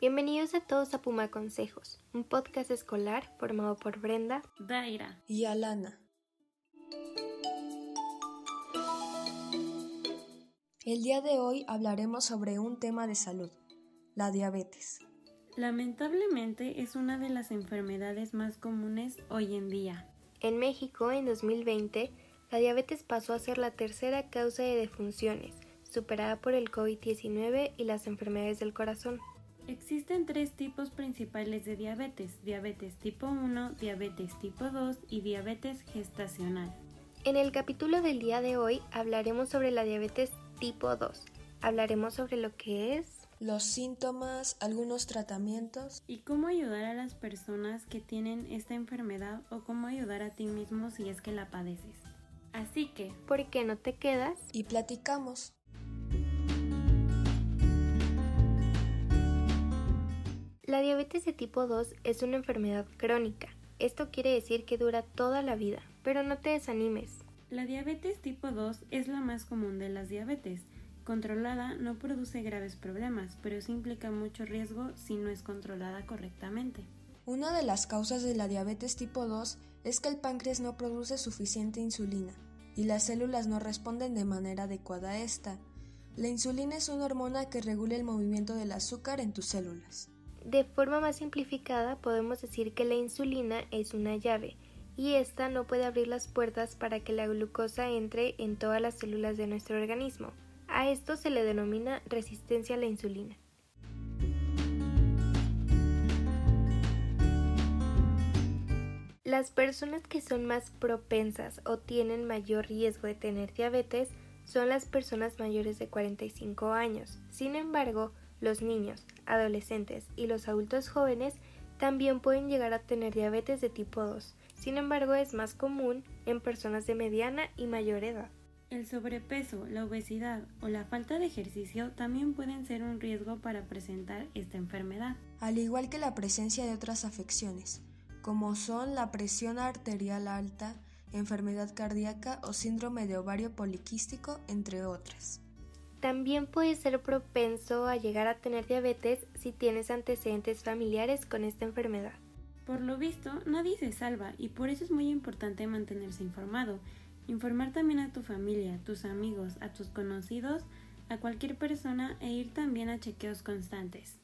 Bienvenidos a todos a Puma Consejos, un podcast escolar formado por Brenda, Daira y Alana. El día de hoy hablaremos sobre un tema de salud, la diabetes. Lamentablemente es una de las enfermedades más comunes hoy en día. En México, en 2020, la diabetes pasó a ser la tercera causa de defunciones, superada por el COVID-19 y las enfermedades del corazón. Existen tres tipos principales de diabetes, diabetes tipo 1, diabetes tipo 2 y diabetes gestacional. En el capítulo del día de hoy hablaremos sobre la diabetes tipo 2. Hablaremos sobre lo que es, los síntomas, algunos tratamientos y cómo ayudar a las personas que tienen esta enfermedad o cómo ayudar a ti mismo si es que la padeces. Así que, ¿por qué no te quedas? Y platicamos. La diabetes de tipo 2 es una enfermedad crónica. Esto quiere decir que dura toda la vida, pero no te desanimes. La diabetes tipo 2 es la más común de las diabetes. Controlada no produce graves problemas, pero sí implica mucho riesgo si no es controlada correctamente. Una de las causas de la diabetes tipo 2 es que el páncreas no produce suficiente insulina y las células no responden de manera adecuada a esta. La insulina es una hormona que regula el movimiento del azúcar en tus células. De forma más simplificada, podemos decir que la insulina es una llave y esta no puede abrir las puertas para que la glucosa entre en todas las células de nuestro organismo. A esto se le denomina resistencia a la insulina. Las personas que son más propensas o tienen mayor riesgo de tener diabetes son las personas mayores de 45 años. Sin embargo, los niños, adolescentes y los adultos jóvenes también pueden llegar a tener diabetes de tipo 2. Sin embargo, es más común en personas de mediana y mayor edad. El sobrepeso, la obesidad o la falta de ejercicio también pueden ser un riesgo para presentar esta enfermedad. Al igual que la presencia de otras afecciones, como son la presión arterial alta, enfermedad cardíaca o síndrome de ovario poliquístico, entre otras. También puedes ser propenso a llegar a tener diabetes si tienes antecedentes familiares con esta enfermedad. Por lo visto, nadie se salva y por eso es muy importante mantenerse informado. Informar también a tu familia, tus amigos, a tus conocidos, a cualquier persona e ir también a chequeos constantes.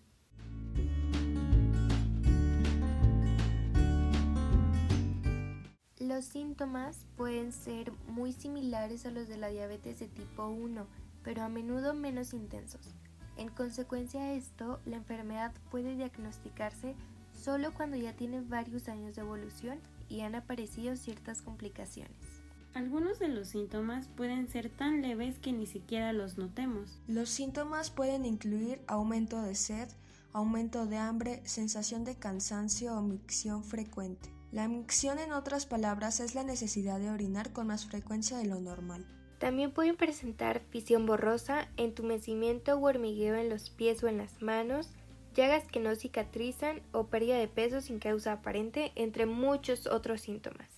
Los síntomas pueden ser muy similares a los de la diabetes de tipo 1, pero a menudo menos intensos. En consecuencia de esto, la enfermedad puede diagnosticarse solo cuando ya tiene varios años de evolución y han aparecido ciertas complicaciones. Algunos de los síntomas pueden ser tan leves que ni siquiera los notemos. Los síntomas pueden incluir aumento de sed, aumento de hambre, sensación de cansancio o micción frecuente. La micción, en otras palabras, es la necesidad de orinar con más frecuencia de lo normal. También pueden presentar visión borrosa, entumecimiento o hormigueo en los pies o en las manos, llagas que no cicatrizan o pérdida de peso sin causa aparente, entre muchos otros síntomas.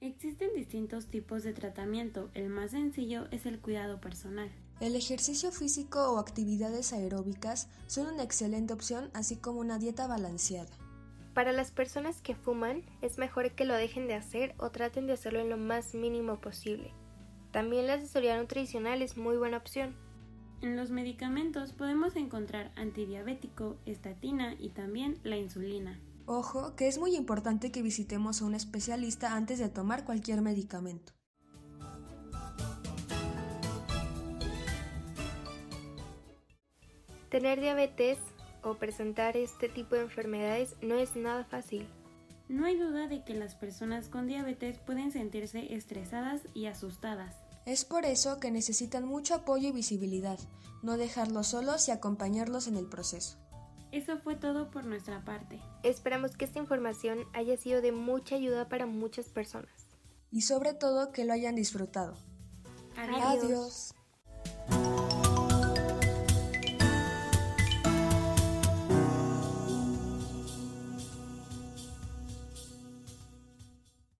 Existen distintos tipos de tratamiento. El más sencillo es el cuidado personal. El ejercicio físico o actividades aeróbicas son una excelente opción, así como una dieta balanceada. Para las personas que fuman, es mejor que lo dejen de hacer o traten de hacerlo en lo más mínimo posible. También la asesoría nutricional es muy buena opción. En los medicamentos podemos encontrar antidiabético, estatina y también la insulina. Ojo, que es muy importante que visitemos a un especialista antes de tomar cualquier medicamento. Tener diabetes o presentar este tipo de enfermedades no es nada fácil. No hay duda de que las personas con diabetes pueden sentirse estresadas y asustadas. Es por eso que necesitan mucho apoyo y visibilidad, no dejarlos solos y acompañarlos en el proceso. Eso fue todo por nuestra parte. Esperamos que esta información haya sido de mucha ayuda para muchas personas. Y sobre todo que lo hayan disfrutado. Adiós. Adiós.